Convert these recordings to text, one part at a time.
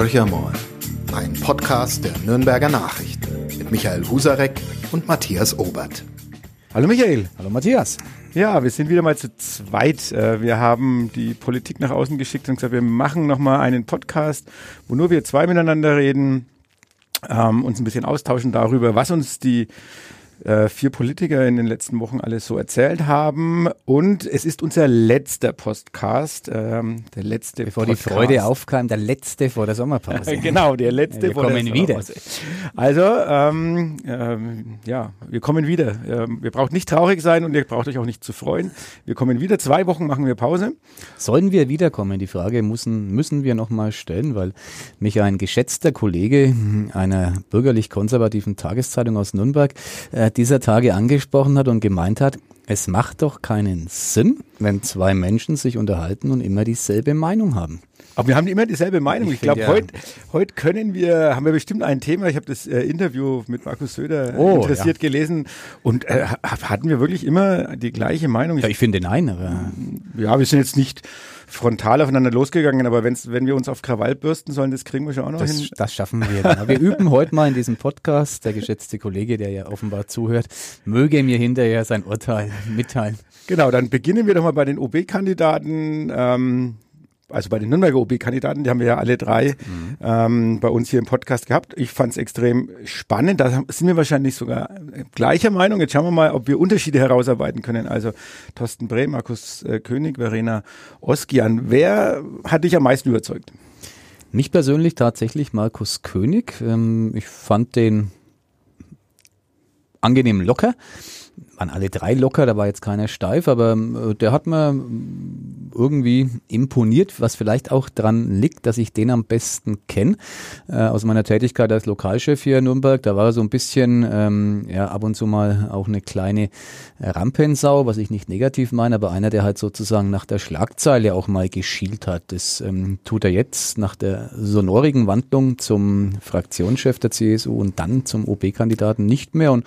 Horcher ein Podcast der Nürnberger Nachrichten mit Michael Husarek und Matthias Obert. Hallo Michael. Hallo Matthias. Ja, wir sind wieder mal zu zweit. Äh, wir haben die Politik nach außen geschickt und gesagt, wir machen nochmal einen Podcast, wo nur wir zwei miteinander reden, ähm, uns ein bisschen austauschen darüber, was uns die äh, vier Politiker in den letzten Wochen alles so erzählt haben. Und es ist unser letzter Podcast, ähm, der letzte Bevor Podcast. die Freude aufkam, der letzte vor der Sommerpause. genau, der letzte wir vor kommen der wieder. Sommerpause. Also, ähm, ähm, ja, wir kommen wieder. Ähm, wir braucht nicht traurig sein und ihr braucht euch auch nicht zu freuen. Wir kommen wieder. Zwei Wochen machen wir Pause. Sollen wir wiederkommen? Die Frage müssen, müssen wir nochmal stellen, weil mich ein geschätzter Kollege einer bürgerlich-konservativen Tageszeitung aus Nürnberg äh, dieser Tage angesprochen hat und gemeint hat, es macht doch keinen Sinn, wenn zwei Menschen sich unterhalten und immer dieselbe Meinung haben. Aber wir haben immer dieselbe Meinung. Ich, Ich glaube, ja. heute heute können wir, haben wir bestimmt ein Thema. Ich habe das äh, Interview mit Markus Söder Oh, interessiert gelesen und äh, hatten wir wirklich immer die gleiche Meinung. Ja, ich finde nein, aber Ja, wir sind jetzt nicht frontal aufeinander losgegangen, aber wenn's, wenn wir uns auf Krawall bürsten sollen, das kriegen wir schon auch noch hin. das, das schaffen wir. Dann. Wir üben heute mal in diesem Podcast, der geschätzte Kollege, der ja offenbar zuhört, möge mir hinterher sein Urteil mitteilen. Genau, dann beginnen wir doch mal bei den OB-Kandidaten. Ähm, also bei den Nürnberger OB-Kandidaten, die haben wir ja alle drei ähm, bei uns hier im Podcast gehabt. Ich fand es extrem spannend. Da sind wir wahrscheinlich sogar gleicher Meinung. Jetzt schauen wir mal, ob wir Unterschiede herausarbeiten können. Also Thorsten Breh, Markus äh, König, Verena Oskian. Wer hat dich am meisten überzeugt? Mich persönlich tatsächlich Markus König. Ähm, ich fand den angenehm locker. Waren alle drei locker, da war jetzt keiner steif, aber äh, der hat mir ähm, irgendwie imponiert, was vielleicht auch dran liegt, dass ich den am besten kenne. Äh, aus meiner Tätigkeit als Lokalchef hier in Nürnberg, da war er so ein bisschen, ähm, ja, ab und zu mal auch eine kleine Rampensau, was ich nicht negativ meine, aber einer, der halt sozusagen nach der Schlagzeile auch mal geschielt hat. Das ähm, tut er jetzt nach der sonorigen Wandlung zum Fraktionschef der CSU und dann zum OB-Kandidaten nicht mehr. Und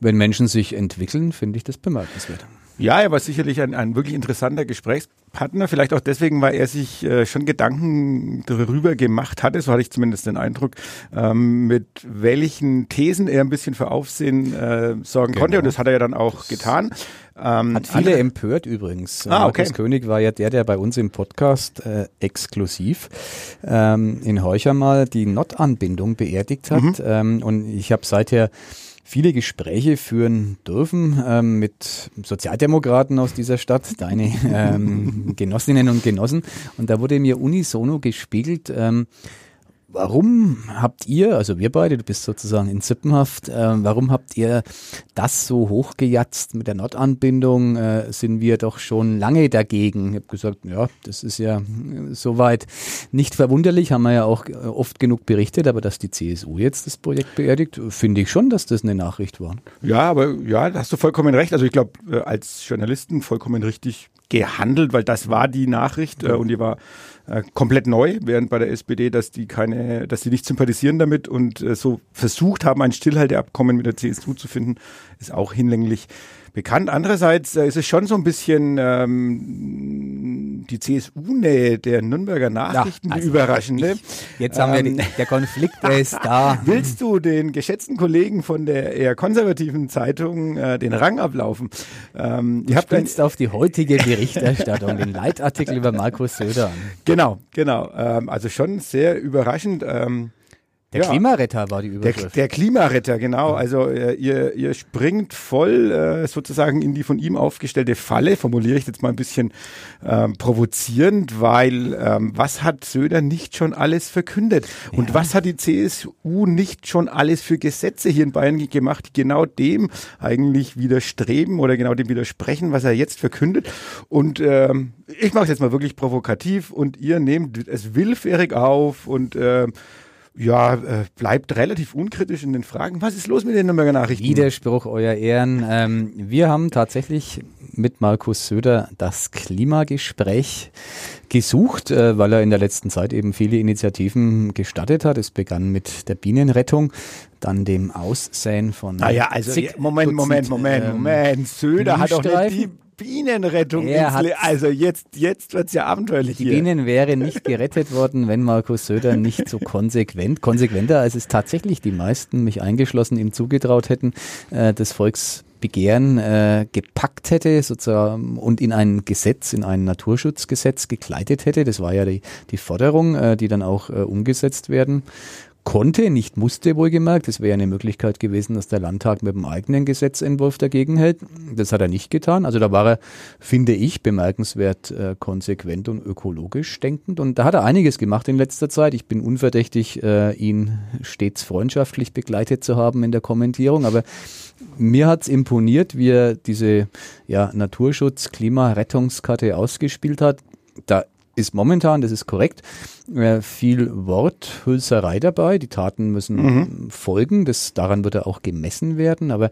wenn Menschen sich entwickeln, finde ich das bemerkenswert. Ja, er war sicherlich ein, ein wirklich interessanter Gesprächspartner. Vielleicht auch deswegen, weil er sich äh, schon Gedanken darüber gemacht hatte, so hatte ich zumindest den Eindruck, ähm, mit welchen Thesen er ein bisschen für Aufsehen äh, sorgen Genau. konnte. Und das hat er ja dann auch getan. Ähm, Hat viele andere- empört übrigens. Ah, okay. Markus König war ja der, der bei uns im Podcast äh, exklusiv ähm, in Heucher mal die Not-Anbindung beerdigt hat. Mhm. Ähm, und ich habe seither viele Gespräche führen dürfen ähm, mit Sozialdemokraten aus dieser Stadt, deine ähm, Genossinnen und Genossen. Und da wurde mir unisono gespiegelt, ähm, Warum habt ihr, also wir beide, du bist sozusagen in Sippenhaft, äh, warum habt ihr das so hochgejatzt mit der Not-Anbindung? Äh, sind wir doch schon lange dagegen. Ich habe gesagt, ja, das ist ja äh, soweit nicht verwunderlich, haben wir ja auch äh, oft genug berichtet, aber dass die CSU jetzt das Projekt beerdigt, finde ich schon, dass das eine Nachricht war. Ja, aber ja, da hast du vollkommen recht. Also ich glaube, äh, als Journalisten vollkommen richtig gehandelt, weil das war die Nachricht äh, und die war äh, komplett neu, während bei der SPD, dass die keine, dass die nicht sympathisieren damit und äh, so versucht haben, ein Stillhalteabkommen mit der CSU zu finden, ist auch hinlänglich bekannt. Andererseits äh, ist es schon so ein bisschen ähm, die CSU-Nähe der Nürnberger Nachrichten, also die überraschende. Jetzt haben wir Ähm, den, der Konflikt, der ist da. Willst du den geschätzten Kollegen von der eher konservativen Zeitung äh, den Rang ablaufen? Ähm, Du spielst auf die heutige Berichterstattung, den Leitartikel über Markus Söder an. genau, genau. Ähm, also schon sehr überraschend. Ähm, Der ja. Klimaretter war die Der, Überschrift. der Klimaretter, genau. Also äh, ihr, ihr springt voll äh, sozusagen in die von ihm aufgestellte Falle, formuliere ich jetzt mal ein bisschen ähm, provozierend, weil ähm, was hat Söder nicht schon alles verkündet? Und was hat die CSU nicht schon alles für Gesetze hier in Bayern ge- gemacht, die genau dem eigentlich widerstreben oder genau dem widersprechen, was er jetzt verkündet? Und ähm, ich mache es jetzt mal wirklich provokativ und ihr nehmt es willfährig auf und ähm, ja, äh, bleibt relativ unkritisch in den Fragen. Was ist los mit den Nürnberger Nachrichten? Widerspruch, Euer Ehren. Ähm, wir haben tatsächlich mit Markus Söder das Klimagespräch gesucht, äh, weil er in der letzten Zeit eben viele Initiativen gestartet hat. Es begann mit der Bienenrettung, dann dem Aussäen von Naja, also Moment, Dutzend, Moment, Moment, ähm, Moment. Söder hat doch nicht die. Bienenrettung. also jetzt, jetzt wird es ja abenteuerlich Die hier. Bienen wäre nicht gerettet worden, wenn Markus Söder nicht so konsequent, konsequenter als es tatsächlich die meisten, mich eingeschlossen, ihm zugetraut hätten, äh, des Volksbegehren äh, gepackt hätte sozusagen und in ein Gesetz, in ein Naturschutzgesetz gekleidet hätte. Das war ja die, die Forderung, äh, die dann auch äh, umgesetzt werden konnte, nicht musste wohlgemerkt. Es wäre eine Möglichkeit gewesen, dass der Landtag mit dem eigenen Gesetzentwurf dagegen hält. Das hat er nicht getan. Also da war er, finde ich, bemerkenswert äh, konsequent und ökologisch denkend. Und da hat er einiges gemacht in letzter Zeit. Ich bin unverdächtig, äh, ihn stets freundschaftlich begleitet zu haben in der Kommentierung. Aber mir hat's imponiert, wie er diese ja, Naturschutz, Klimarettungskarte ausgespielt hat. Ist momentan, das ist korrekt, äh, viel Worthülserei dabei. Die Taten müssen mhm. folgen. Das, daran wird er auch gemessen werden. Aber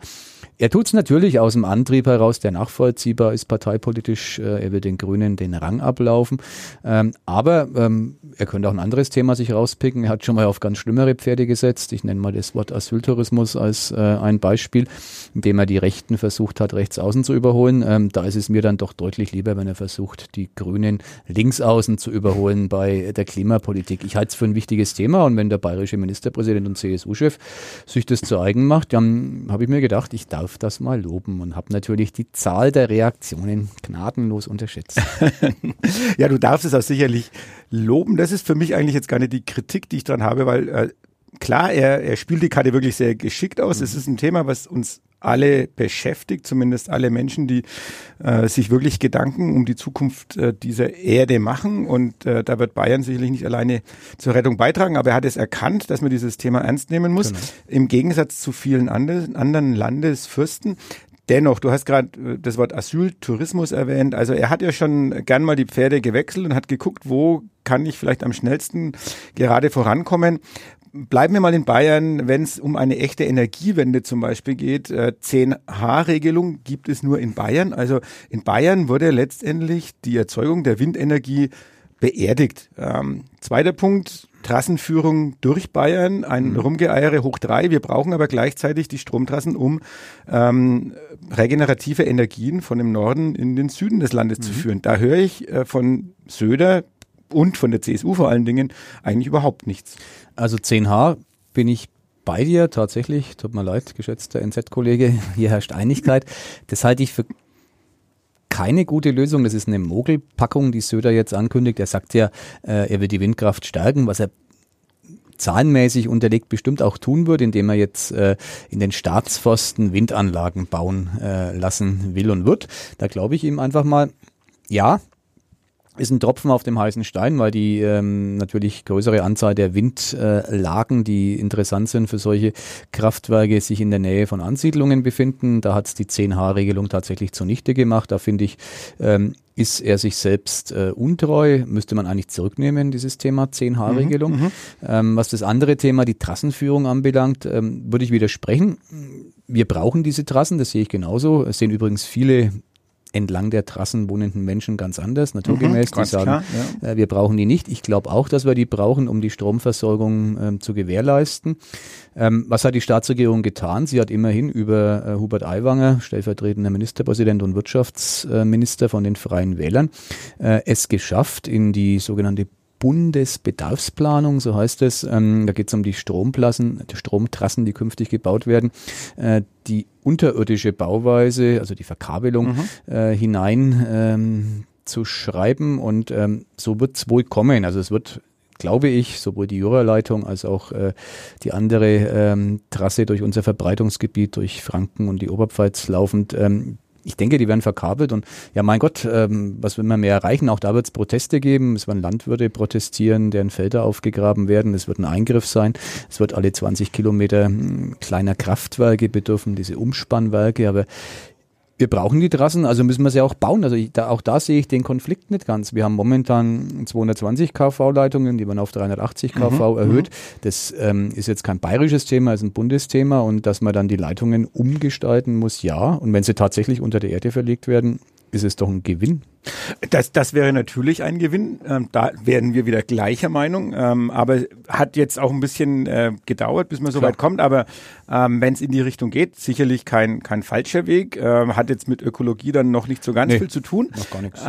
er tut es natürlich aus dem Antrieb heraus, der nachvollziehbar ist parteipolitisch. Äh, er will den Grünen den Rang ablaufen. Ähm, aber ähm, er könnte auch ein anderes Thema sich rauspicken. Er hat schon mal auf ganz schlimmere Pferde gesetzt. Ich nenne mal das Wort Asyltourismus als äh, ein Beispiel, indem er die Rechten versucht hat, rechts außen zu überholen. Ähm, da ist es mir dann doch deutlich lieber, wenn er versucht, die Grünen links außen zu überholen bei der Klimapolitik. Ich halte es für ein wichtiges Thema und wenn der bayerische Ministerpräsident und CSU-Chef sich das zu eigen macht, dann habe ich mir gedacht, ich darf darf das mal loben und habe natürlich die Zahl der Reaktionen gnadenlos unterschätzt. ja, du darfst es auch sicherlich loben. Das ist für mich eigentlich jetzt gar nicht die Kritik, die ich dran habe, weil äh, klar, er, er spielt die Karte wirklich sehr geschickt aus. Es mhm. ist ein Thema, was uns alle beschäftigt, zumindest alle Menschen, die äh, sich wirklich Gedanken um die Zukunft äh, dieser Erde machen. Und äh, da wird Bayern sicherlich nicht alleine zur Rettung beitragen, aber er hat es erkannt, dass man dieses Thema ernst nehmen muss. Genau. Im Gegensatz zu vielen anderen, anderen Landesfürsten. Dennoch, du hast gerade äh, das Wort Asyltourismus erwähnt. Also er hat ja schon gern mal die Pferde gewechselt und hat geguckt, wo kann ich vielleicht am schnellsten gerade vorankommen bleiben wir mal in Bayern, wenn es um eine echte Energiewende zum Beispiel geht. 10H-Regelung äh, gibt es nur in Bayern. Also in Bayern wurde letztendlich die Erzeugung der Windenergie beerdigt. Ähm, zweiter Punkt, Trassenführung durch Bayern, ein mhm. Rumgeeiere hoch drei. Wir brauchen aber gleichzeitig die Stromtrassen, um ähm, regenerative Energien von dem Norden in den Süden des Landes mhm. zu führen. Da höre ich äh, von Söder und von der CSU vor allen Dingen eigentlich überhaupt nichts. Also 10H bin ich bei dir tatsächlich. Tut mir leid, geschätzter NZ-Kollege. Hier herrscht Einigkeit. Das halte ich für keine gute Lösung. Das ist eine Mogelpackung, die Söder jetzt ankündigt. Er sagt ja, äh, er will die Windkraft stärken, was er zahlenmäßig unterlegt bestimmt auch tun wird, indem er jetzt äh, in den Staatsforsten Windanlagen bauen äh, lassen will und wird. Da glaube ich ihm einfach mal, ja, ist ein Tropfen auf dem heißen Stein, weil die ähm, natürlich größere Anzahl der Windlagen, äh, die interessant sind für solche Kraftwerke, sich in der Nähe von Ansiedlungen befinden. Da hat es die 10H-Regelung tatsächlich zunichte gemacht. Da finde ich, ähm, ist er sich selbst äh, untreu, müsste man eigentlich zurücknehmen, dieses Thema 10H-Regelung. Mhm, mhm, ähm, was das andere Thema, die Trassenführung anbelangt, ähm, würde ich widersprechen. Wir brauchen diese Trassen, das sehe ich genauso. Es sehen übrigens viele entlang der Trassen wohnenden Menschen ganz anders, naturgemäß. Mhm, die sagen, klar, ja. äh, wir brauchen die nicht. Ich glaube auch, dass wir die brauchen, um die Stromversorgung ähm, zu gewährleisten. Ähm, was hat die Staatsregierung getan? Sie hat immerhin über äh, Hubert Aiwanger, stellvertretender Ministerpräsident und Wirtschaftsminister von den Freien Wählern, äh, es geschafft, in die sogenannte Bundesbedarfsplanung, so heißt es. Ähm, da geht es um die Stromplassen, die Stromtrassen, die künftig gebaut werden, äh, die unterirdische Bauweise, also die Verkabelung mhm. äh, hinein ähm, zu schreiben und ähm, so wird es wohl kommen. Also es wird glaube ich, sowohl die Jura-Leitung als auch äh, die andere ähm, Trasse durch unser Verbreitungsgebiet, durch Franken und die Oberpfalz laufend, ähm, ich denke, die werden verkabelt und ja, mein Gott, ähm, was will man mehr erreichen? Auch da wird es Proteste geben. Es werden Landwirte protestieren, deren Felder aufgegraben werden. Es wird ein Eingriff sein. Es wird alle 20 Kilometer hm, kleiner Kraftwerke bedürfen, diese Umspannwerke. Aber wir brauchen die Trassen, also müssen wir sie auch bauen. Also ich, da, auch da sehe ich den Konflikt nicht ganz. Wir haben momentan 220 kV-Leitungen, die werden auf 380 kV mhm, erhöht. Mhm. Das ähm, ist jetzt kein bayerisches Thema, ist ein Bundesthema und dass man dann die Leitungen umgestalten muss, ja. Und wenn sie tatsächlich unter der Erde verlegt werden, ist es doch ein Gewinn Das, das wäre natürlich ein Gewinn. Ähm, da werden wir wieder gleicher Meinung. Ähm, aber hat jetzt auch ein bisschen äh, gedauert, bis man so Klar. weit kommt. Aber ähm, wenn es in die Richtung geht, sicherlich kein, kein falscher Weg. Ähm, hat jetzt mit Ökologie dann noch nicht so ganz nee, viel zu tun. Noch gar nichts.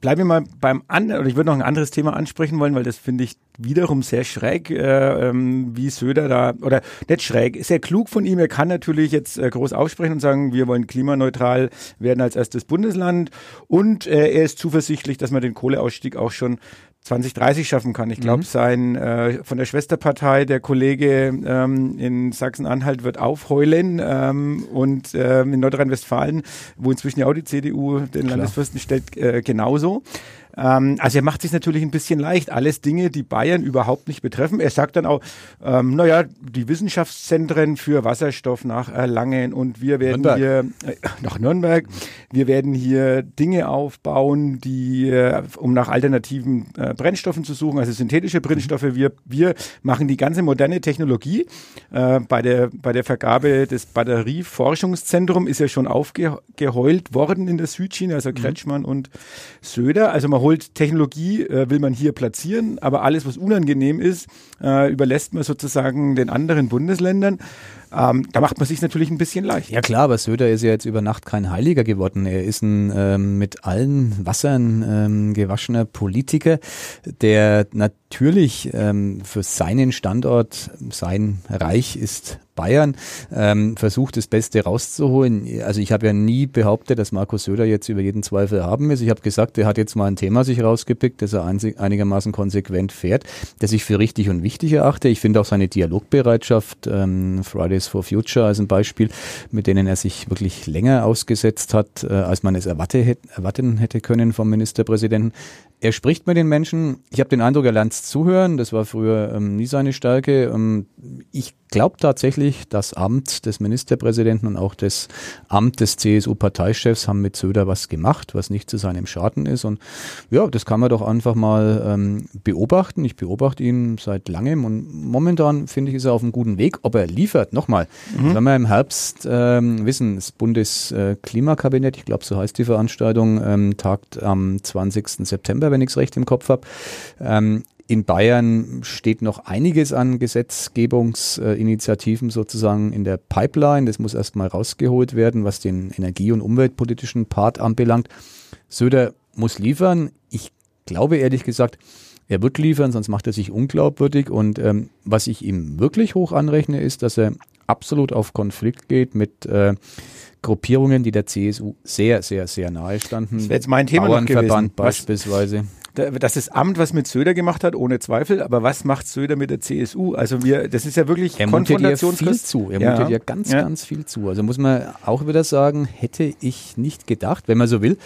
Bleiben wir mal beim anderen, oder ich würde noch ein anderes Thema ansprechen wollen, weil das finde ich wiederum sehr schräg, äh, ähm, wie Söder da, oder nicht schräg, sehr klug von ihm. Er kann natürlich jetzt äh, groß aussprechen und sagen, wir wollen klimaneutral werden als erstes Bundesland und äh, er ist zuversichtlich, dass man den Kohleausstieg auch schon 2030 schaffen kann. Ich glaube, mhm. sein äh, von der Schwesterpartei, der Kollege ähm, in Sachsen-Anhalt wird aufheulen ähm, und ähm, in Nordrhein-Westfalen, wo inzwischen ja auch die CDU den Klar. Landesfürsten stellt, äh, genauso. Ähm, also er macht sich natürlich ein bisschen leicht. Alles Dinge, die Bayern überhaupt nicht betreffen. Er sagt dann auch, ähm, naja, die Wissenschaftszentren für Wasserstoff nach Erlangen und wir werden Nürnberg. hier äh, nach Nürnberg, wir werden hier Dinge aufbauen, die äh, um nach alternativen äh, Brennstoffen zu suchen, also synthetische Brennstoffe. Mhm. Wir, wir machen die ganze moderne Technologie. Äh, bei, der, bei der Vergabe des Batterieforschungszentrums ist ja schon aufgeheult worden in der Südschiene, also mhm. Kretschmann mhm. und Söder. Also man holt Technologie, äh, will man hier platzieren, aber alles, was unangenehm ist, äh, überlässt man sozusagen den anderen Bundesländern. Ähm, da macht man sich natürlich ein bisschen leicht. Ja klar, aber Söder ist ja jetzt über Nacht kein Heiliger geworden. Er ist ein ähm, mit allen Wassern ähm, gewaschener Politiker, der natürlich ähm, für seinen Standort, sein Reich ist Bayern ähm, versucht, das Beste rauszuholen. Also ich habe ja nie behauptet, dass Markus Söder jetzt über jeden Zweifel haben ist. Ich habe gesagt, er hat jetzt mal ein Thema sich rausgepickt, das er einigermaßen konsequent fährt, das ich für richtig und wichtig erachte. Ich finde auch seine Dialogbereitschaft, ähm, Fridays for Future als ein Beispiel, mit denen er sich wirklich länger ausgesetzt hat, äh, als man es erwarte, erwarten hätte können vom Ministerpräsidenten, er spricht mit den Menschen. Ich habe den Eindruck, er lernt zuhören. Das war früher ähm, nie seine Stärke. Ähm, ich glaube tatsächlich, das Amt des Ministerpräsidenten und auch das Amt des CSU-Parteichefs haben mit Söder was gemacht, was nicht zu seinem Schaden ist. Und ja, das kann man doch einfach mal ähm, beobachten. Ich beobachte ihn seit langem und momentan finde ich, ist er auf einem guten Weg. Ob er liefert, nochmal, mhm. wenn wir im Herbst ähm, wissen, das Bundesklimakabinett, ich glaube, so heißt die Veranstaltung, ähm, tagt am 20. September wenn ich es recht im Kopf habe. Ähm, in Bayern steht noch einiges an Gesetzgebungsinitiativen sozusagen in der Pipeline. Das muss erstmal rausgeholt werden, was den energie- und umweltpolitischen Part anbelangt. Söder muss liefern. Ich glaube ehrlich gesagt, er wird liefern, sonst macht er sich unglaubwürdig. Und ähm, was ich ihm wirklich hoch anrechne, ist, dass er absolut auf Konflikt geht mit äh, Gruppierungen, die der CSU sehr, sehr, sehr nahe standen. Das wäre jetzt mein Thema Bauernverband noch gewesen. beispielsweise das ist Amt, was mit Söder gemacht hat, ohne Zweifel. Aber was macht Söder mit der CSU? Also wir, das ist ja wirklich er Konfrontationskrieg. viel zu. Er ja. mutet ja ganz, ja. ganz viel zu. Also muss man auch wieder sagen, hätte ich nicht gedacht, wenn man so will,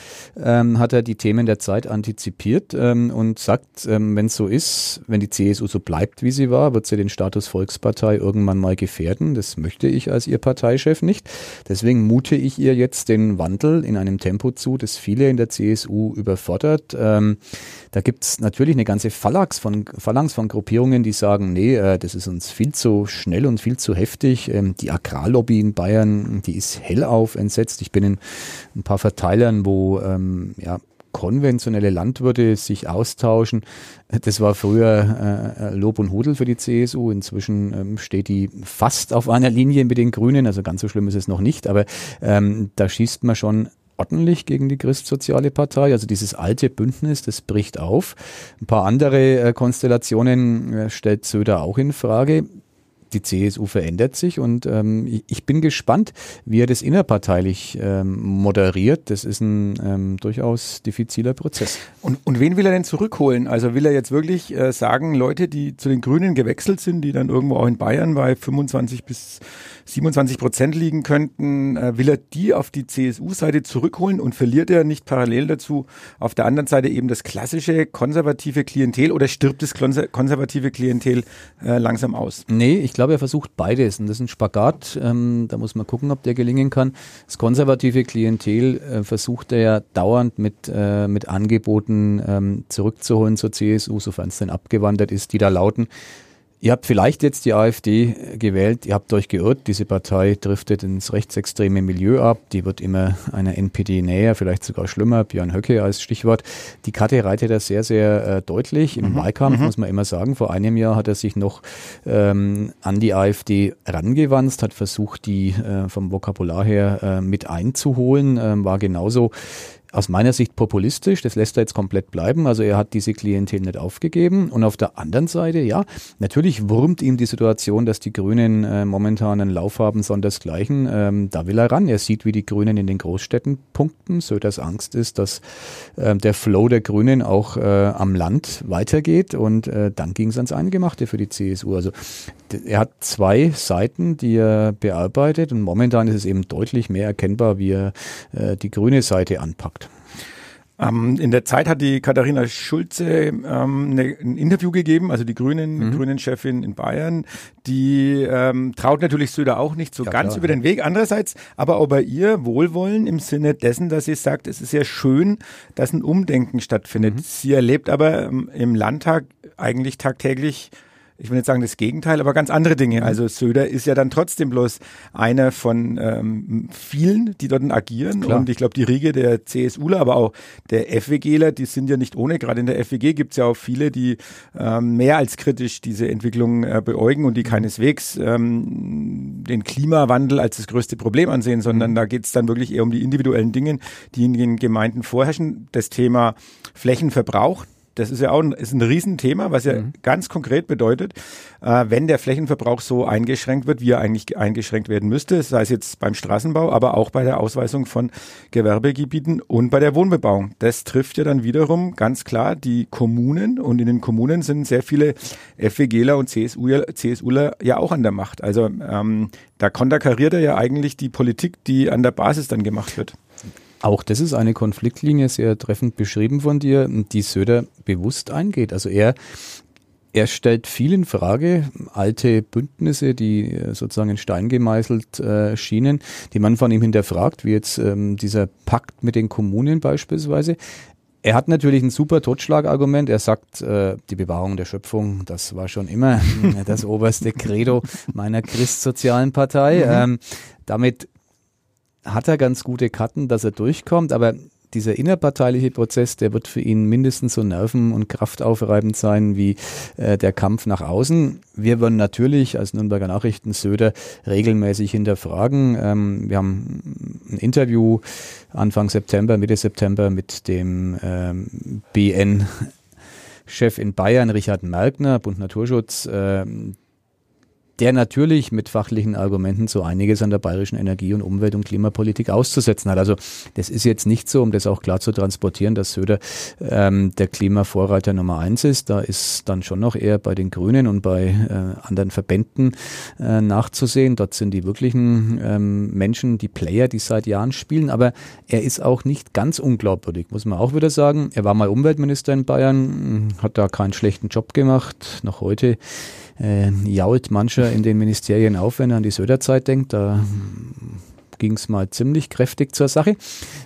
ähm, hat er die Themen der Zeit antizipiert ähm, und sagt, ähm, wenn es so ist, wenn die CSU so bleibt, wie sie war, wird sie den Status Volkspartei irgendwann mal gefährden. Das möchte ich als ihr Parteichef nicht. Deswegen mute ich ihr jetzt den Wandel in einem Tempo zu, das viele in der CSU überfordert. Ähm, da gibt's natürlich eine ganze Phalanx von, Phalanx von Gruppierungen, die sagen, nee, äh, das ist uns viel zu schnell und viel zu heftig. Ähm, die Agrarlobby in Bayern, die ist hellauf entsetzt. Ich bin in ein paar Verteilern, wo ähm, ja, konventionelle Landwirte sich austauschen. Das war früher äh, Lob und Hudel für die CSU. Inzwischen ähm, steht die fast auf einer Linie mit den Grünen. Also ganz so schlimm ist es noch nicht. Aber ähm, da schießt man schon ordentlich gegen die Christsoziale Partei. Also dieses alte Bündnis, das bricht auf. Ein paar andere äh, Konstellationen äh, stellt Söder auch in Frage die CSU verändert sich und ähm, ich bin gespannt, wie er das innerparteilich ähm, moderiert. Das ist ein ähm, durchaus diffiziler Prozess. Und, und wen will er denn zurückholen? Also will er jetzt wirklich äh, sagen, Leute, die zu den Grünen gewechselt sind, die dann irgendwo auch in Bayern bei 25 bis 27 Prozent liegen könnten, äh, will er die auf die CSU-Seite zurückholen und verliert er nicht parallel dazu auf der anderen Seite eben das klassische konservative Klientel oder stirbt das konservative Klientel äh, langsam aus? Nee, ich glaube, glaube, er versucht beides. Und das ist ein Spagat. Ähm, da muss man gucken, ob der gelingen kann. Das konservative Klientel äh, versucht er ja dauernd mit, äh, mit Angeboten ähm, zurückzuholen zur CSU, sofern es denn abgewandert ist, die da lauten, Ihr habt vielleicht jetzt die AfD gewählt, ihr habt euch geirrt, diese Partei driftet ins rechtsextreme Milieu ab, die wird immer einer NPD näher, vielleicht sogar schlimmer, Björn Höcke als Stichwort. Die Karte reitet er sehr, sehr äh, deutlich. Im mhm. Wahlkampf mhm. muss man immer sagen, vor einem Jahr hat er sich noch ähm, an die AfD rangewandt, hat versucht, die äh, vom Vokabular her äh, mit einzuholen, ähm, war genauso aus meiner Sicht populistisch, das lässt er jetzt komplett bleiben. Also er hat diese Klientel nicht aufgegeben. Und auf der anderen Seite, ja, natürlich wurmt ihm die Situation, dass die Grünen äh, momentan einen Lauf haben, sondersgleichen. Ähm, da will er ran. Er sieht, wie die Grünen in den Großstädten punkten, so dass Angst ist, dass äh, der Flow der Grünen auch äh, am Land weitergeht. Und äh, dann ging es ans Eingemachte für die CSU. Also er hat zwei Seiten, die er bearbeitet und momentan ist es eben deutlich mehr erkennbar, wie er äh, die grüne Seite anpackt. Ähm, in der Zeit hat die Katharina Schulze ähm, ne, ein Interview gegeben, also die Grünen, mhm. Grünen-Chefin in Bayern, die ähm, traut natürlich Söder auch nicht so ja, ganz klar. über den Weg. Andererseits aber auch bei ihr Wohlwollen im Sinne dessen, dass sie sagt, es ist sehr schön, dass ein Umdenken stattfindet. Mhm. Sie erlebt aber ähm, im Landtag eigentlich tagtäglich ich will nicht sagen das Gegenteil, aber ganz andere Dinge. Mhm. Also Söder ist ja dann trotzdem bloß einer von ähm, vielen, die dort agieren. Klar. Und ich glaube, die Riege der CSUler, aber auch der FWGler, die sind ja nicht ohne. Gerade in der FWG gibt es ja auch viele, die ähm, mehr als kritisch diese Entwicklung äh, beäugen und die keineswegs ähm, den Klimawandel als das größte Problem ansehen, sondern mhm. da geht es dann wirklich eher um die individuellen Dinge, die in den Gemeinden vorherrschen. Das Thema Flächenverbrauch, das ist ja auch ein, ist ein Riesenthema, was ja mhm. ganz konkret bedeutet, äh, wenn der Flächenverbrauch so eingeschränkt wird, wie er eigentlich eingeschränkt werden müsste, sei es jetzt beim Straßenbau, aber auch bei der Ausweisung von Gewerbegebieten und bei der Wohnbebauung. Das trifft ja dann wiederum ganz klar die Kommunen und in den Kommunen sind sehr viele FWGler und CSUler, CSUler ja auch an der Macht. Also ähm, da konterkariert er ja eigentlich die Politik, die an der Basis dann gemacht wird. Auch das ist eine Konfliktlinie, sehr treffend beschrieben von dir, die Söder bewusst eingeht. Also er, er stellt viel in Frage, alte Bündnisse, die äh, sozusagen in Stein gemeißelt äh, schienen, die man von ihm hinterfragt, wie jetzt ähm, dieser Pakt mit den Kommunen beispielsweise. Er hat natürlich ein super Totschlagargument. Er sagt, äh, die Bewahrung der Schöpfung, das war schon immer das oberste Credo meiner christsozialen Partei. Mhm. Ähm, damit hat er ganz gute Karten, dass er durchkommt, aber dieser innerparteiliche Prozess, der wird für ihn mindestens so nerven- und kraftaufreibend sein wie äh, der Kampf nach außen. Wir wollen natürlich als Nürnberger Nachrichten Söder regelmäßig hinterfragen. Ähm, wir haben ein Interview Anfang September, Mitte September mit dem ähm, BN Chef in Bayern, Richard Merkner, Bund Naturschutz, äh, der natürlich mit fachlichen Argumenten so einiges an der bayerischen Energie- und Umwelt- und Klimapolitik auszusetzen hat. Also das ist jetzt nicht so, um das auch klar zu transportieren, dass Söder ähm, der Klimavorreiter Nummer eins ist. Da ist dann schon noch eher bei den Grünen und bei äh, anderen Verbänden äh, nachzusehen. Dort sind die wirklichen ähm, Menschen, die Player, die seit Jahren spielen. Aber er ist auch nicht ganz unglaubwürdig, muss man auch wieder sagen. Er war mal Umweltminister in Bayern, hat da keinen schlechten Job gemacht. Noch heute äh, jault mancher in den Ministerien auf, wenn er an die Söderzeit denkt. Da ging es mal ziemlich kräftig zur Sache.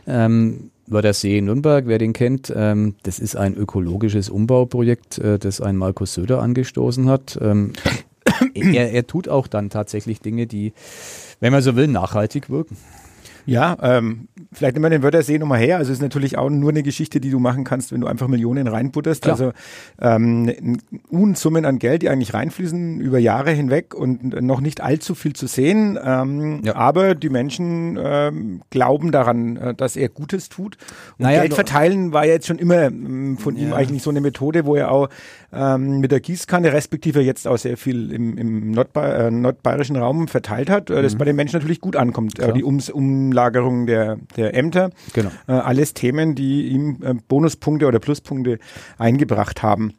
Ähm, war der See in Nürnberg, wer den kennt, ähm, das ist ein ökologisches Umbauprojekt, äh, das ein Markus Söder angestoßen hat. Ähm, er, er tut auch dann tatsächlich Dinge, die, wenn man so will, nachhaltig wirken. Ja, ähm, vielleicht nehmen wir den Wörtersee nochmal her. Also es ist natürlich auch nur eine Geschichte, die du machen kannst, wenn du einfach Millionen reinbutterst. Klar. Also ähm, Unsummen an Geld, die eigentlich reinfließen über Jahre hinweg und noch nicht allzu viel zu sehen. Ähm, ja. Aber die Menschen ähm, glauben daran, äh, dass er Gutes tut. Und naja, Geld verteilen war ja jetzt schon immer ähm, von ja. ihm eigentlich so eine Methode, wo er auch ähm, mit der Gießkanne, respektive jetzt auch sehr viel im, im nordba äh, nordbayerischen Raum verteilt hat, äh, das mhm. bei den Menschen natürlich gut ankommt. Äh, die Ums um Umlagerung der, der Ämter. Genau. Äh, alles Themen, die ihm äh, Bonuspunkte oder Pluspunkte eingebracht haben.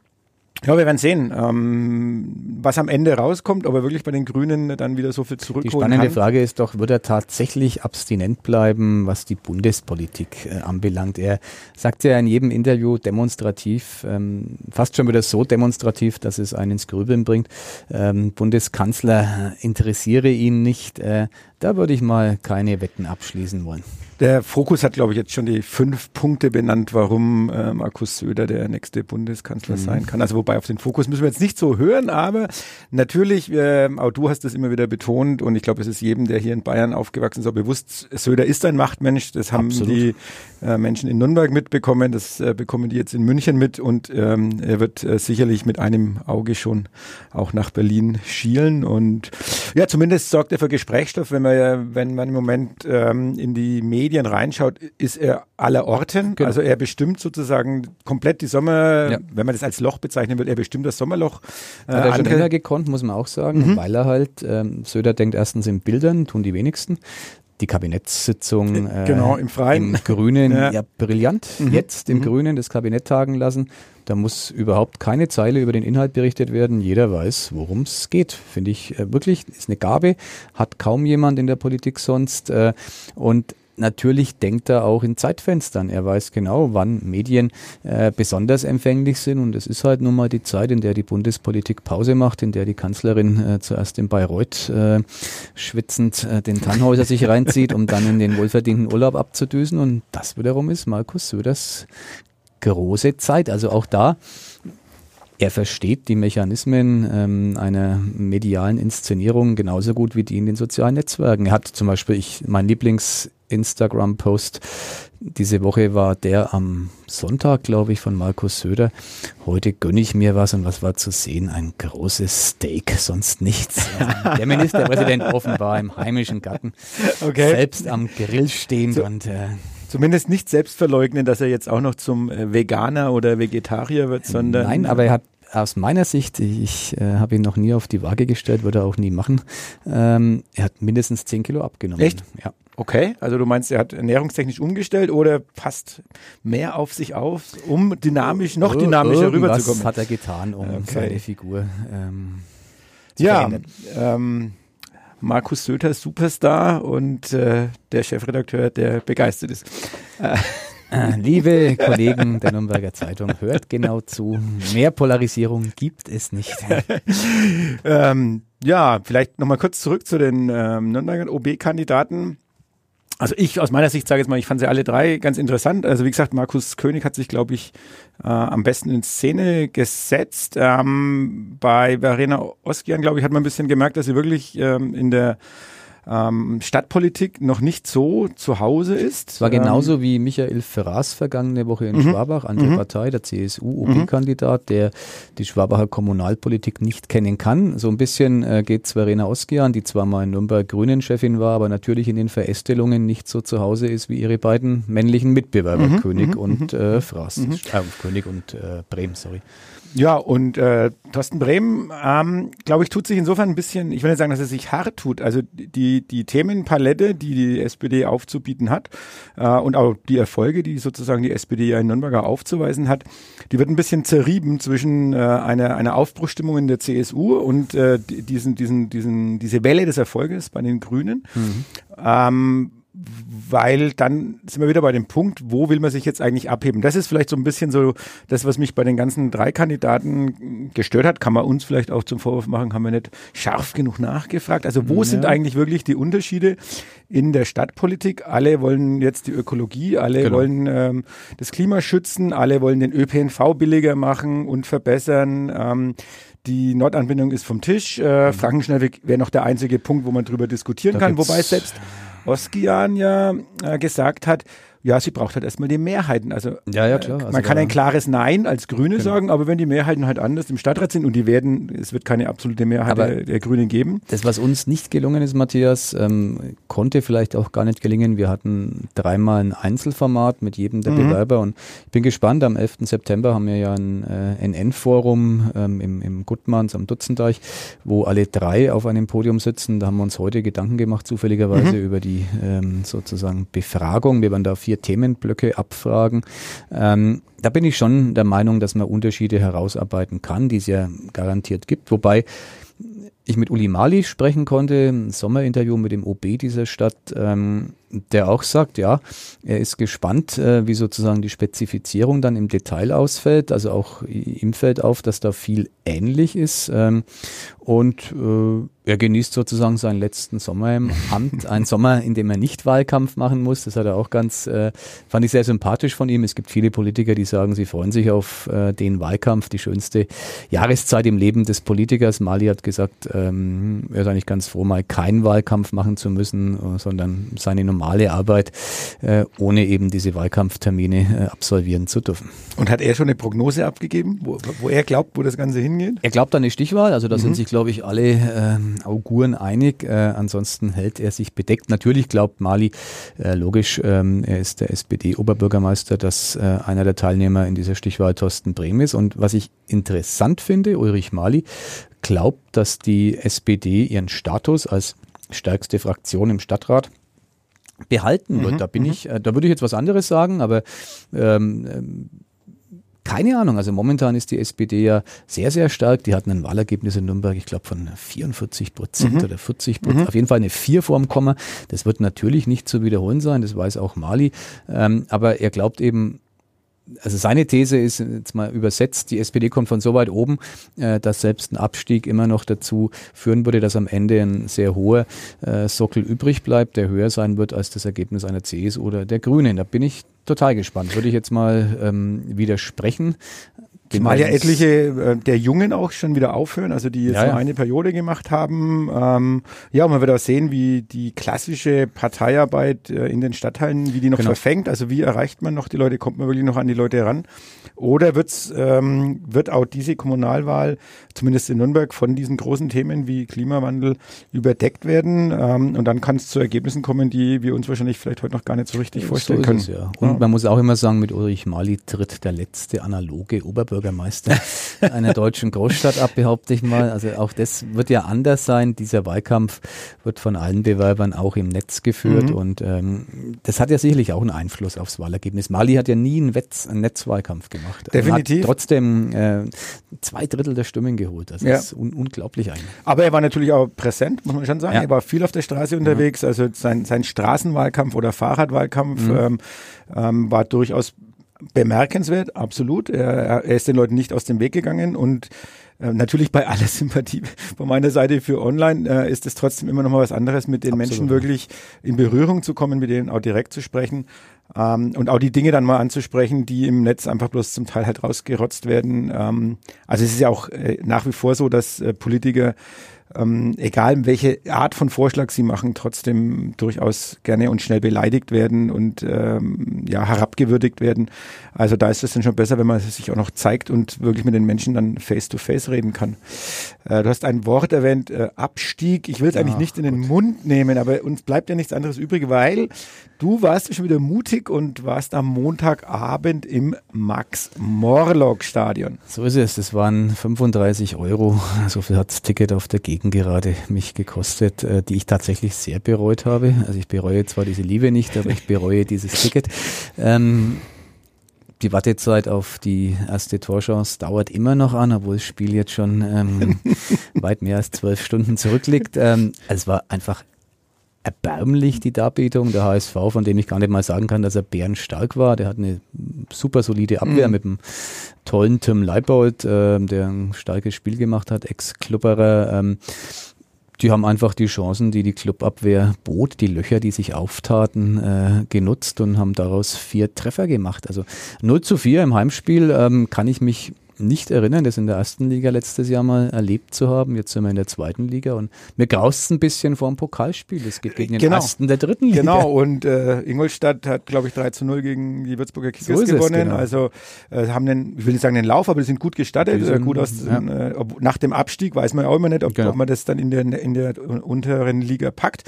Ja, wir werden sehen, ähm, was am Ende rauskommt, ob er wirklich bei den Grünen dann wieder so viel zurückholen Die spannende kann. Frage ist doch, wird er tatsächlich abstinent bleiben, was die Bundespolitik äh, anbelangt? Er sagt ja in jedem Interview demonstrativ, ähm, fast schon wieder so demonstrativ, dass es einen ins Grübeln bringt, ähm, Bundeskanzler interessiere ihn nicht. Äh, da würde ich mal keine Wetten abschließen wollen. Der Fokus hat, glaube ich, jetzt schon die fünf Punkte benannt, warum äh, Markus Söder der nächste Bundeskanzler mhm. sein kann. Also wobei auf den Fokus müssen wir jetzt nicht so hören, aber natürlich, äh, auch du hast das immer wieder betont und ich glaube, es ist jedem, der hier in Bayern aufgewachsen ist, auch bewusst, Söder ist ein Machtmensch. Das haben Absolut. die äh, Menschen in Nürnberg mitbekommen, das äh, bekommen die jetzt in München mit und ähm, er wird äh, sicherlich mit einem Auge schon auch nach Berlin schielen und ja, zumindest sorgt er für Gesprächsstoff, wenn man, wenn man im Moment ähm, in die Medien Medien reinschaut, ist er aller Orten. Genau. Also er bestimmt sozusagen komplett die Sommer, ja. wenn man das als Loch bezeichnen will, er bestimmt das Sommerloch. Äh, Hat er schon länger gekonnt, muss man auch sagen, mhm. weil er halt, ähm, Söder denkt erstens in Bildern, tun die wenigsten die Kabinettssitzung äh, genau, im Freien. Im Grünen, ja, ja brillant, mhm. jetzt im mhm. Grünen das Kabinett tagen lassen. Da muss überhaupt keine Zeile über den Inhalt berichtet werden. Jeder weiß, worum es geht. Finde ich äh, wirklich, ist eine Gabe, hat kaum jemand in der Politik sonst. Äh, und natürlich denkt er auch in Zeitfenstern. Er weiß genau, wann Medien äh, besonders empfänglich sind und es ist halt nun mal die Zeit, in der die Bundespolitik Pause macht, in der die Kanzlerin äh, zuerst in Bayreuth äh, schwitzend äh, den Tannhäuser sich reinzieht, um dann in den wohlverdienten Urlaub abzudüsen und das wiederum ist Markus Söders große Zeit. Also auch da er versteht die Mechanismen ähm, einer medialen Inszenierung genauso gut wie die in den sozialen Netzwerken. Er hat zum Beispiel, ich, mein Lieblings Instagram-Post diese Woche war der am Sonntag, glaube ich, von Markus Söder. Heute gönne ich mir was und was war zu sehen? Ein großes Steak, sonst nichts. Also der Ministerpräsident offenbar im heimischen Garten, okay. selbst am Grill stehend so. und äh, Zumindest nicht selbst verleugnen, dass er jetzt auch noch zum äh, Veganer oder Vegetarier wird, sondern. Nein, aber er hat aus meiner Sicht, ich äh, habe ihn noch nie auf die Waage gestellt, würde er auch nie machen, ähm, er hat mindestens 10 Kilo abgenommen. Echt? Ja. Okay, also du meinst, er hat ernährungstechnisch umgestellt oder passt mehr auf sich auf, um dynamisch, noch dynamischer rüberzukommen? Was hat er getan, um okay. seine Figur ähm, zu ja, ähm, Markus Söter ist Superstar und äh, der Chefredakteur, der begeistert ist. Äh, liebe Kollegen der Nürnberger Zeitung, hört genau zu. Mehr Polarisierung gibt es nicht. ähm, ja, vielleicht nochmal kurz zurück zu den ähm, Nürnberger OB-Kandidaten. Also ich aus meiner Sicht sage jetzt mal, ich fand sie alle drei ganz interessant. Also wie gesagt, Markus König hat sich, glaube ich, äh, am besten in Szene gesetzt. Ähm, bei Verena Oskian, glaube ich, hat man ein bisschen gemerkt, dass sie wirklich ähm, in der ähm, Stadtpolitik noch nicht so zu Hause ist. Es war genauso ähm, wie Michael Ferraz vergangene Woche in mhm. Schwabach, an der mhm. Partei, der CSU-OP-Kandidat, mhm. der die Schwabacher Kommunalpolitik nicht kennen kann. So ein bisschen äh, geht Verena Oskian, die zwar mal in Nürnberg Grünen-Chefin war, aber natürlich in den Verästelungen nicht so zu Hause ist wie ihre beiden männlichen Mitbewerber, mhm. König mhm. und äh, Fraß. Mhm. Äh, König und äh, Brehm, sorry. Ja, und äh, Thorsten Brehm, ähm, glaube ich, tut sich insofern ein bisschen, ich will nicht sagen, dass er sich hart tut. Also die, die Themenpalette, die die SPD aufzubieten hat äh, und auch die Erfolge, die sozusagen die SPD ja in Nürnberger aufzuweisen hat, die wird ein bisschen zerrieben zwischen äh, einer, einer Aufbruchstimmung in der CSU und äh, diesen, diesen, diesen, diese Welle des Erfolges bei den Grünen. Mhm. Ähm, weil dann sind wir wieder bei dem Punkt, wo will man sich jetzt eigentlich abheben? Das ist vielleicht so ein bisschen so das, was mich bei den ganzen drei Kandidaten gestört hat. Kann man uns vielleicht auch zum Vorwurf machen, haben wir nicht scharf genug nachgefragt. Also wo ja. sind eigentlich wirklich die Unterschiede in der Stadtpolitik? Alle wollen jetzt die Ökologie, alle genau. wollen ähm, das Klima schützen, alle wollen den ÖPNV billiger machen und verbessern. Ähm, die Nordanbindung ist vom Tisch. Äh, mhm. Frankenschnellweg wäre noch der einzige Punkt, wo man drüber diskutieren da kann. Wobei selbst Oskian ja äh, gesagt hat, ja, sie braucht halt erstmal die Mehrheiten. Also, ja, ja, klar. Also man kann ein klares Nein als Grüne genau. sagen, aber wenn die Mehrheiten halt anders im Stadtrat sind und die werden, es wird keine absolute Mehrheit der, der, Grünen geben. Das, was uns nicht gelungen ist, Matthias, ähm, konnte vielleicht auch gar nicht gelingen. Wir hatten dreimal ein Einzelformat mit jedem der mhm. Bewerber und ich bin gespannt. Am 11. September haben wir ja ein äh, NN-Forum ähm, im, im Gutmanns am Dutzendeich, wo alle drei auf einem Podium sitzen. Da haben wir uns heute Gedanken gemacht, zufälligerweise mhm. über die ähm, sozusagen Befragung. Wir werden da vier Themenblöcke abfragen. Ähm, da bin ich schon der Meinung, dass man Unterschiede herausarbeiten kann, die es ja garantiert gibt. Wobei ich mit Uli Mali sprechen konnte, ein Sommerinterview mit dem OB dieser Stadt. Ähm, der auch sagt, ja, er ist gespannt, äh, wie sozusagen die Spezifizierung dann im Detail ausfällt. Also auch ihm fällt auf, dass da viel ähnlich ist. Ähm, und äh, er genießt sozusagen seinen letzten Sommer im Amt, ein Sommer, in dem er nicht Wahlkampf machen muss. Das hat er auch ganz, äh, fand ich sehr sympathisch von ihm. Es gibt viele Politiker, die sagen, sie freuen sich auf äh, den Wahlkampf, die schönste Jahreszeit im Leben des Politikers. Mali hat gesagt, ähm, er ist eigentlich ganz froh, mal keinen Wahlkampf machen zu müssen, äh, sondern seine normale Arbeit äh, ohne eben diese Wahlkampftermine äh, absolvieren zu dürfen. Und hat er schon eine Prognose abgegeben, wo, wo er glaubt, wo das Ganze hingeht? Er glaubt an eine Stichwahl, also da mhm. sind sich, glaube ich, alle äh, Auguren einig. Äh, ansonsten hält er sich bedeckt. Natürlich glaubt Mali, äh, logisch, ähm, er ist der SPD-Oberbürgermeister, dass äh, einer der Teilnehmer in dieser Stichwahl Thorsten Brehm ist. Und was ich interessant finde, Ulrich Mali glaubt, dass die SPD ihren Status als stärkste Fraktion im Stadtrat behalten wird. Mhm, da bin mhm. ich, äh, da würde ich jetzt was anderes sagen, aber ähm, ähm, keine Ahnung. Also momentan ist die SPD ja sehr, sehr stark. Die hatten ein Wahlergebnis in Nürnberg, ich glaube, von 44 Prozent mhm. oder 40 Prozent. Mhm. Auf jeden Fall eine 4 vorm Komma. Das wird natürlich nicht zu wiederholen sein, das weiß auch Mali. Ähm, aber er glaubt eben, also seine These ist jetzt mal übersetzt, die SPD kommt von so weit oben, äh, dass selbst ein Abstieg immer noch dazu führen würde, dass am Ende ein sehr hoher äh, Sockel übrig bleibt, der höher sein wird als das Ergebnis einer CSU oder der Grünen. Da bin ich total gespannt. Würde ich jetzt mal ähm, widersprechen. Zumal ja etliche äh, der Jungen auch schon wieder aufhören, also die jetzt ja, ja. nur eine Periode gemacht haben. Ähm, ja, man wird auch sehen, wie die klassische Parteiarbeit äh, in den Stadtteilen, wie die noch genau. verfängt. Also wie erreicht man noch die Leute, kommt man wirklich noch an die Leute ran? Oder wird's, ähm, wird auch diese Kommunalwahl, zumindest in Nürnberg, von diesen großen Themen wie Klimawandel überdeckt werden? Ähm, und dann kann es zu Ergebnissen kommen, die wir uns wahrscheinlich vielleicht heute noch gar nicht so richtig vorstellen so können. Es, ja. Und ja. man muss auch immer sagen, mit Ulrich Mali tritt der letzte analoge Oberbürgermeister einer deutschen Großstadt ab, behaupte ich mal. Also auch das wird ja anders sein. Dieser Wahlkampf wird von allen Bewerbern auch im Netz geführt mhm. und ähm, das hat ja sicherlich auch einen Einfluss aufs Wahlergebnis. Mali hat ja nie einen, Wetz, einen Netzwahlkampf gemacht gemacht. Definitiv. Hat trotzdem äh, zwei Drittel der Stimmen geholt. Das ja. ist un unglaublich eigentlich. Aber er war natürlich auch präsent, muss man schon sagen. Ja. Er war viel auf der Straße unterwegs. Also sein, sein Straßenwahlkampf oder Fahrradwahlkampf mhm. ähm, ähm, war durchaus bemerkenswert, absolut. Er, er ist den Leuten nicht aus dem Weg gegangen und äh, natürlich bei aller Sympathie von meiner Seite für online äh, ist es trotzdem immer noch mal was anderes, mit den Absolut. Menschen wirklich in Berührung zu kommen, mit denen auch direkt zu sprechen ähm, und auch die Dinge dann mal anzusprechen, die im Netz einfach bloß zum Teil halt rausgerotzt werden. Ähm, also es ist ja auch äh, nach wie vor so, dass äh, Politiker ähm, egal welche Art von Vorschlag sie machen, trotzdem durchaus gerne und schnell beleidigt werden und ähm, ja herabgewürdigt werden. Also da ist es dann schon besser, wenn man sich auch noch zeigt und wirklich mit den Menschen dann face to face reden kann. Äh, du hast ein Wort erwähnt, äh, Abstieg. Ich will es eigentlich nicht in den Mund nehmen, aber uns bleibt ja nichts anderes übrig, weil du warst schon wieder mutig und warst am Montagabend im Max-Morlock-Stadion. So ist es. Das waren 35 Euro. So viel hat das Ticket auf der Gegend Kollegen gerade mich gekostet, äh, die ich tatsächlich sehr bereut habe. Also ich bereue zwar diese Liebe nicht, aber ich bereue dieses Ticket. Ähm, die Wartezeit auf die erste Torchance dauert immer noch an, obwohl das Spiel jetzt schon ähm, weit mehr als zwölf Stunden zurückliegt. Ähm, also es war einfach erbärmlich, die Darbietung. Der HSV, von dem ich gar nicht mal sagen kann, dass er bärenstark war. Der hat eine super solide Abwehr mhm. mit einem tollen Tim Leibold, äh, der ein starkes Spiel gemacht hat, Ex-Klubberer. Ähm, die haben einfach die Chancen, die die Clubabwehr bot, die Löcher, die sich auftaten, äh, genutzt und haben daraus vier Treffer gemacht. Also 0 zu 4 im Heimspiel ähm, kann ich mich nicht erinnern, das in der ersten Liga letztes Jahr mal erlebt zu haben. Jetzt sind wir in der zweiten Liga und mir graust ein bisschen vor dem Pokalspiel. Es geht gegen den genau. ersten der dritten Liga. Genau, und äh, Ingolstadt hat, glaube ich, 3 zu 0 gegen die Würzburger Kickers so gewonnen. Genau. Also äh, haben den, ich will nicht sagen den Lauf, aber die sind gut gestartet. Sind, äh, gut aus, ja. äh, ob, nach dem Abstieg weiß man auch immer nicht, ob, genau. ob man das dann in der, in der unteren Liga packt.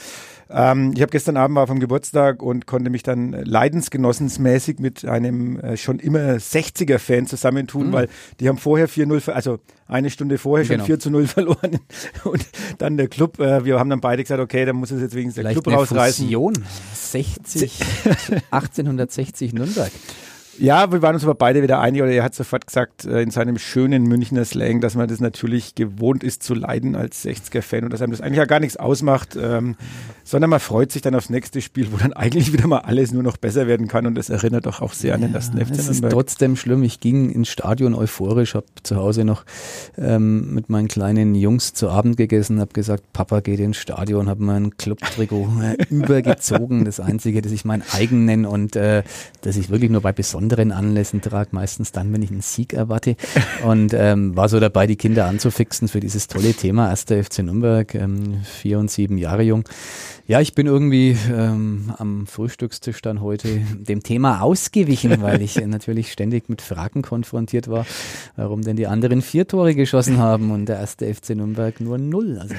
Ähm, ich habe gestern Abend war vom Geburtstag und konnte mich dann leidensgenossensmäßig mit einem äh, schon immer 60er-Fan zusammentun, mhm. weil die haben vorher 4-0, also eine Stunde vorher schon genau. 4 zu 0 verloren. Und dann der Club, äh, wir haben dann beide gesagt, okay, dann muss es jetzt wenigstens der Club rausreißen. Fusion. 60, 1860 Nürnberg. Ja, wir waren uns aber beide wieder einig, oder er hat sofort gesagt, äh, in seinem schönen Münchner Slang, dass man das natürlich gewohnt ist zu leiden als 60er-Fan und dass einem das eigentlich ja gar nichts ausmacht, ähm, sondern man freut sich dann aufs nächste Spiel, wo dann eigentlich wieder mal alles nur noch besser werden kann und das erinnert doch auch sehr an den ersten FC Es ist trotzdem schlimm. Ich ging ins Stadion euphorisch, habe zu Hause noch ähm, mit meinen kleinen Jungs zu Abend gegessen, habe gesagt, Papa geht ins Stadion, habe mein Clubtrikot übergezogen, das einzige, das ich mein eigen nenne und äh, das ich wirklich nur bei besonderen Anlässen trage, meistens dann, wenn ich einen Sieg erwarte. Und ähm, war so dabei, die Kinder anzufixen für dieses tolle Thema, erster FC Nürnberg, ähm, vier und sieben Jahre jung. Ja, ich bin irgendwie ähm, am Frühstückstisch dann heute dem Thema ausgewichen, weil ich natürlich ständig mit Fragen konfrontiert war, warum denn die anderen vier Tore geschossen haben und der erste FC Nürnberg nur null. Also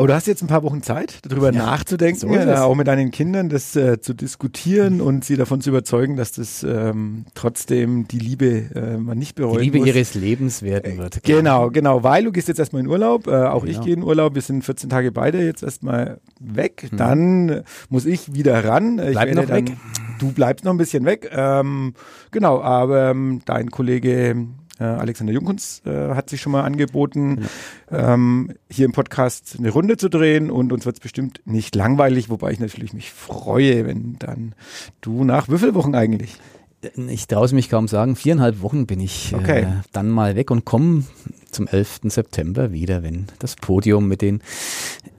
aber du hast jetzt ein paar Wochen Zeit, darüber ja, nachzudenken, so äh, auch mit deinen Kindern das äh, zu diskutieren und sie davon zu überzeugen, dass das ähm, trotzdem die Liebe äh, man nicht bereuen Die Liebe muss. ihres Lebens werden wird. Genau, genau, weil du gehst jetzt erstmal in Urlaub, äh, auch genau. ich gehe in Urlaub, wir sind 14 Tage beide jetzt erstmal weg, hm. dann muss ich wieder ran. Ich Bleib noch dann, weg. Du bleibst noch ein bisschen weg, ähm, genau, aber ähm, dein Kollege äh, Alexander Jungkunz äh, hat sich schon mal angeboten, ja. ähm, hier im Podcast eine Runde zu drehen und uns wird es bestimmt nicht langweilig, wobei ich natürlich mich freue, wenn dann du nach Würfelwochen eigentlich? Ich traue es mich kaum sagen, viereinhalb Wochen bin ich okay. äh, dann mal weg und komme zum 11. September wieder, wenn das Podium mit den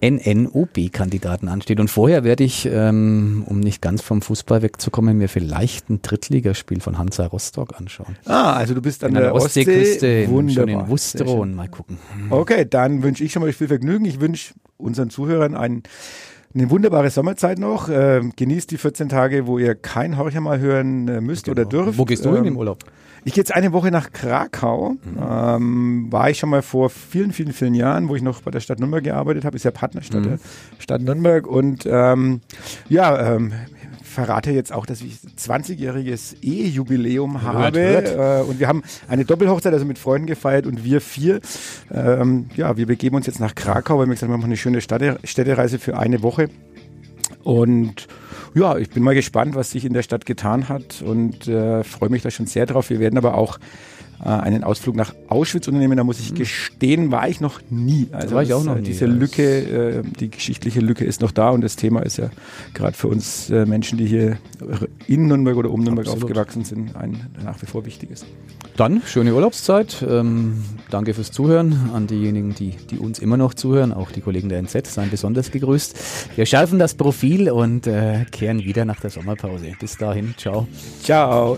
NNOB-Kandidaten ansteht. Und vorher werde ich, ähm, um nicht ganz vom Fußball wegzukommen, mir vielleicht ein Drittligaspiel von Hansa Rostock anschauen. Ah, also du bist an, der, der Ostseeküste, Ostsee. schon in Wustrow mal gucken. Okay, dann wünsche ich schon mal viel Vergnügen. Ich wünsche unseren Zuhörern einen eine wunderbare Sommerzeit noch. Äh, genießt die 14 Tage, wo ihr kein Horcher mal hören äh, müsst genau. oder dürft. Wo gehst du ähm, hin im Urlaub? Ich gehe jetzt eine Woche nach Krakau. Mhm. Ähm, war ich schon mal vor vielen, vielen, vielen Jahren, wo ich noch bei der Stadt Nürnberg gearbeitet habe. Ist ja Partnerstadt mhm. der Stadt Nürnberg. Und ähm, ja, ähm, verrate jetzt auch, dass ich 20-jähriges Ehejubiläum habe. Hört. Äh, und wir haben eine Doppelhochzeit, also mit Freunden gefeiert und wir vier, ähm, ja, wir begeben uns jetzt nach Krakau, weil wir gesagt haben, wir machen eine schöne Städte, Städtereise für eine Woche. Und ja, ich bin mal gespannt, was sich in der Stadt getan hat und äh, freue mich da schon sehr drauf. Wir werden aber auch einen Ausflug nach Auschwitz unternehmen. Da muss ich hm. gestehen, war ich noch nie. Also war ich auch noch nie. Diese Lücke, äh, die geschichtliche Lücke ist noch da und das Thema ist ja gerade für uns äh, Menschen, die hier in Nürnberg oder um Nürnberg Absolut. aufgewachsen sind, ein nach wie vor wichtiges. Dann schöne Urlaubszeit. Ähm, danke fürs Zuhören an diejenigen, die, die uns immer noch zuhören. Auch die Kollegen der NZ seien besonders gegrüßt. Wir schärfen das Profil und äh, kehren wieder nach der Sommerpause. Bis dahin, ciao. Ciao.